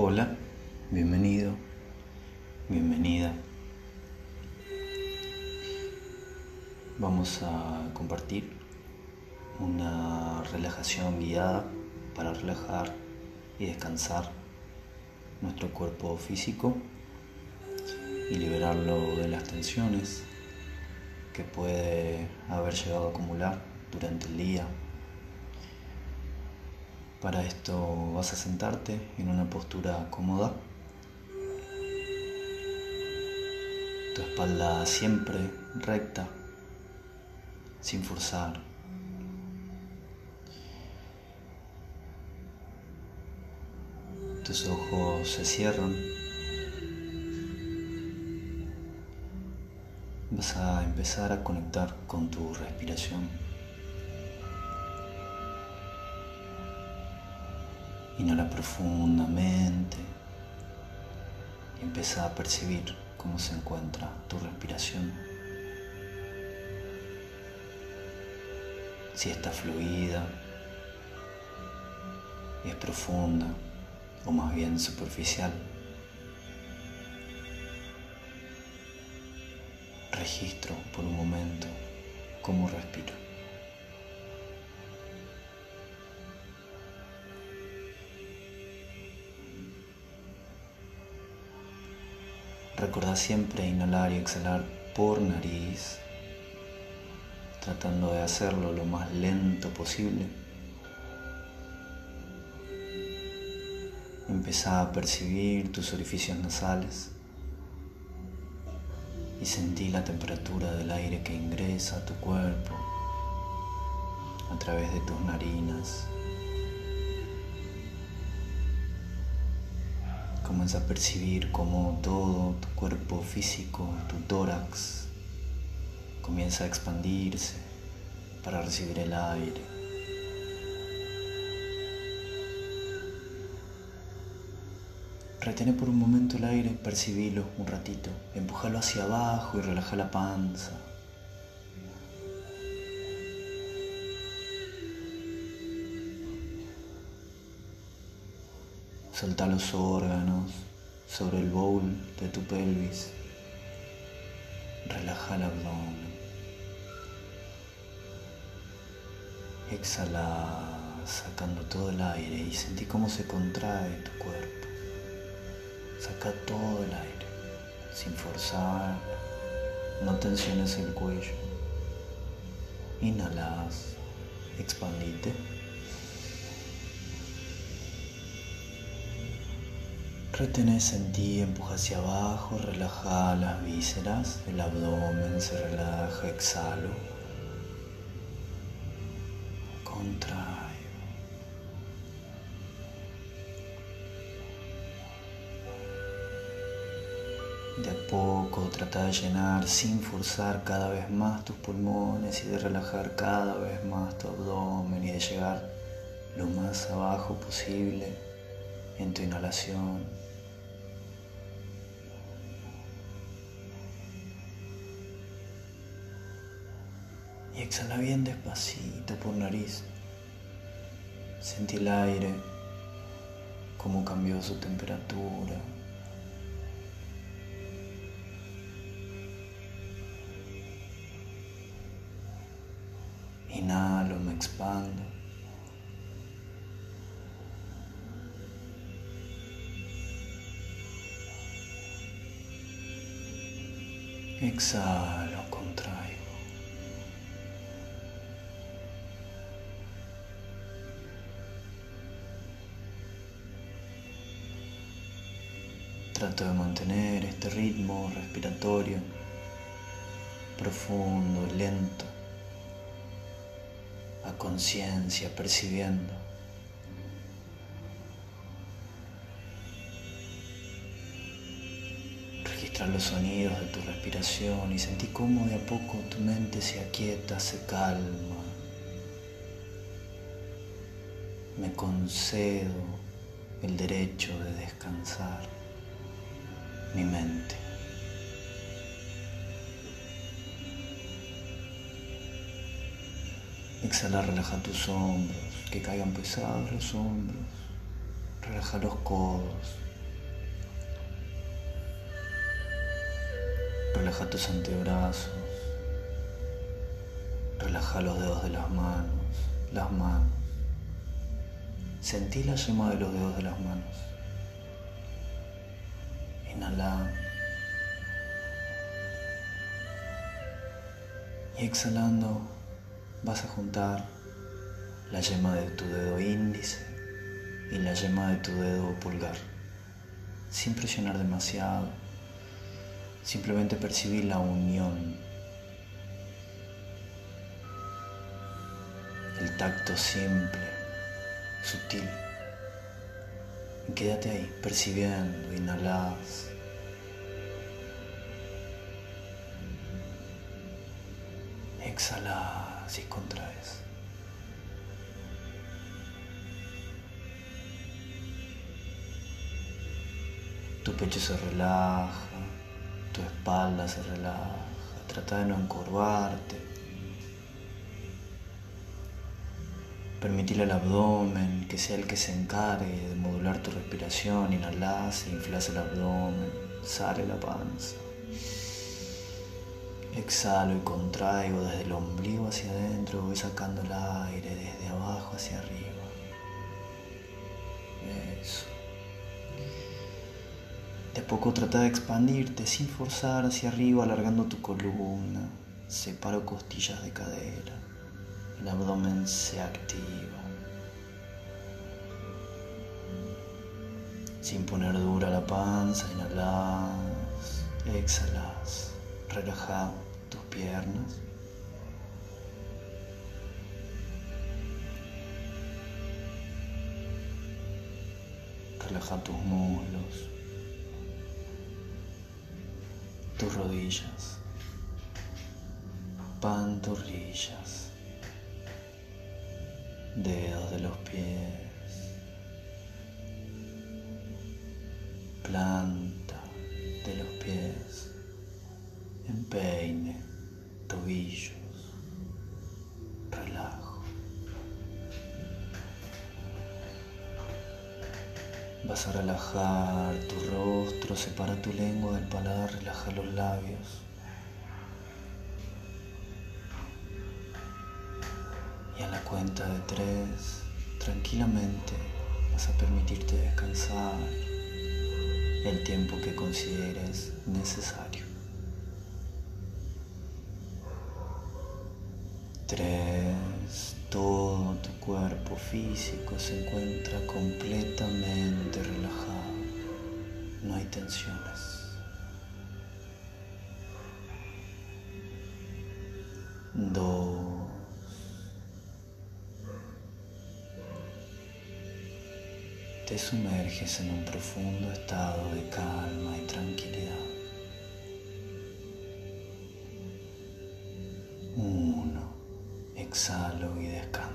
Hola, bienvenido, bienvenida. Vamos a compartir una relajación guiada para relajar y descansar nuestro cuerpo físico y liberarlo de las tensiones que puede haber llegado a acumular durante el día. Para esto vas a sentarte en una postura cómoda. Tu espalda siempre recta, sin forzar. Tus ojos se cierran. Vas a empezar a conectar con tu respiración. Inhala profundamente y empieza a percibir cómo se encuentra tu respiración. Si está fluida, es profunda o más bien superficial. Registro por un momento cómo respiro. Recordá siempre inhalar y exhalar por nariz, tratando de hacerlo lo más lento posible. Empezá a percibir tus orificios nasales y sentí la temperatura del aire que ingresa a tu cuerpo a través de tus narinas. Comienza a percibir cómo todo tu cuerpo físico, tu tórax, comienza a expandirse para recibir el aire. Retene por un momento el aire, percibilo un ratito, empújalo hacia abajo y relaja la panza. Solta los órganos sobre el bowl de tu pelvis. Relaja el abdomen. Exhala sacando todo el aire y sentí cómo se contrae tu cuerpo. Saca todo el aire sin forzar. No tensiones el cuello. Inhalas, expandite. Retenés en ti, empuja hacia abajo, relaja las vísceras, el abdomen se relaja, exhalo. Contrae. De a poco trata de llenar sin forzar cada vez más tus pulmones y de relajar cada vez más tu abdomen y de llegar lo más abajo posible en tu inhalación. Y exhala bien despacito por nariz. Sentí el aire, cómo cambió su temperatura. Inhalo, me expando. Exhalo, De mantener este ritmo respiratorio profundo, lento, a conciencia, percibiendo. Registra los sonidos de tu respiración y sentí cómo de a poco tu mente se aquieta, se calma. Me concedo el derecho de descansar mi mente. Exhala, relaja tus hombros, que caigan pesados los hombros. Relaja los codos. Relaja tus antebrazos. Relaja los dedos de las manos, las manos. Sentí la yema de los dedos de las manos. Inhala. Y exhalando vas a juntar la yema de tu dedo índice y la yema de tu dedo pulgar, sin presionar demasiado, simplemente percibir la unión, el tacto simple, sutil. Y quédate ahí, percibiendo, inhalas. Exhalas y contraes. Tu pecho se relaja, tu espalda se relaja, trata de no encorvarte. Permitir al abdomen que sea el que se encargue de modular tu respiración, inhalas inflas el abdomen, sale la panza. Exhalo y contraigo desde el ombligo hacia adentro, voy sacando el aire desde abajo hacia arriba. Eso. De a poco trata de expandirte sin forzar hacia arriba, alargando tu columna. Separo costillas de cadera. El abdomen se activa. Sin poner dura la panza, inhalas, exhalas, relaja tus piernas. Relaja tus muslos. tus rodillas, pantorrillas, dedos de los pies, planta de los pies, empeine, tobillos, relajo. Vas a relajar tu rostro, separa tu lengua del paladar, relaja los labios. Y a la cuenta de tres, tranquilamente vas a permitirte descansar el tiempo que consideres necesario. Tres, todo tu cuerpo físico se encuentra completamente relajado. No hay tensiones. Dos. Te sumerges en un profundo estado de calma y tranquilidad. Exhalo y descanso.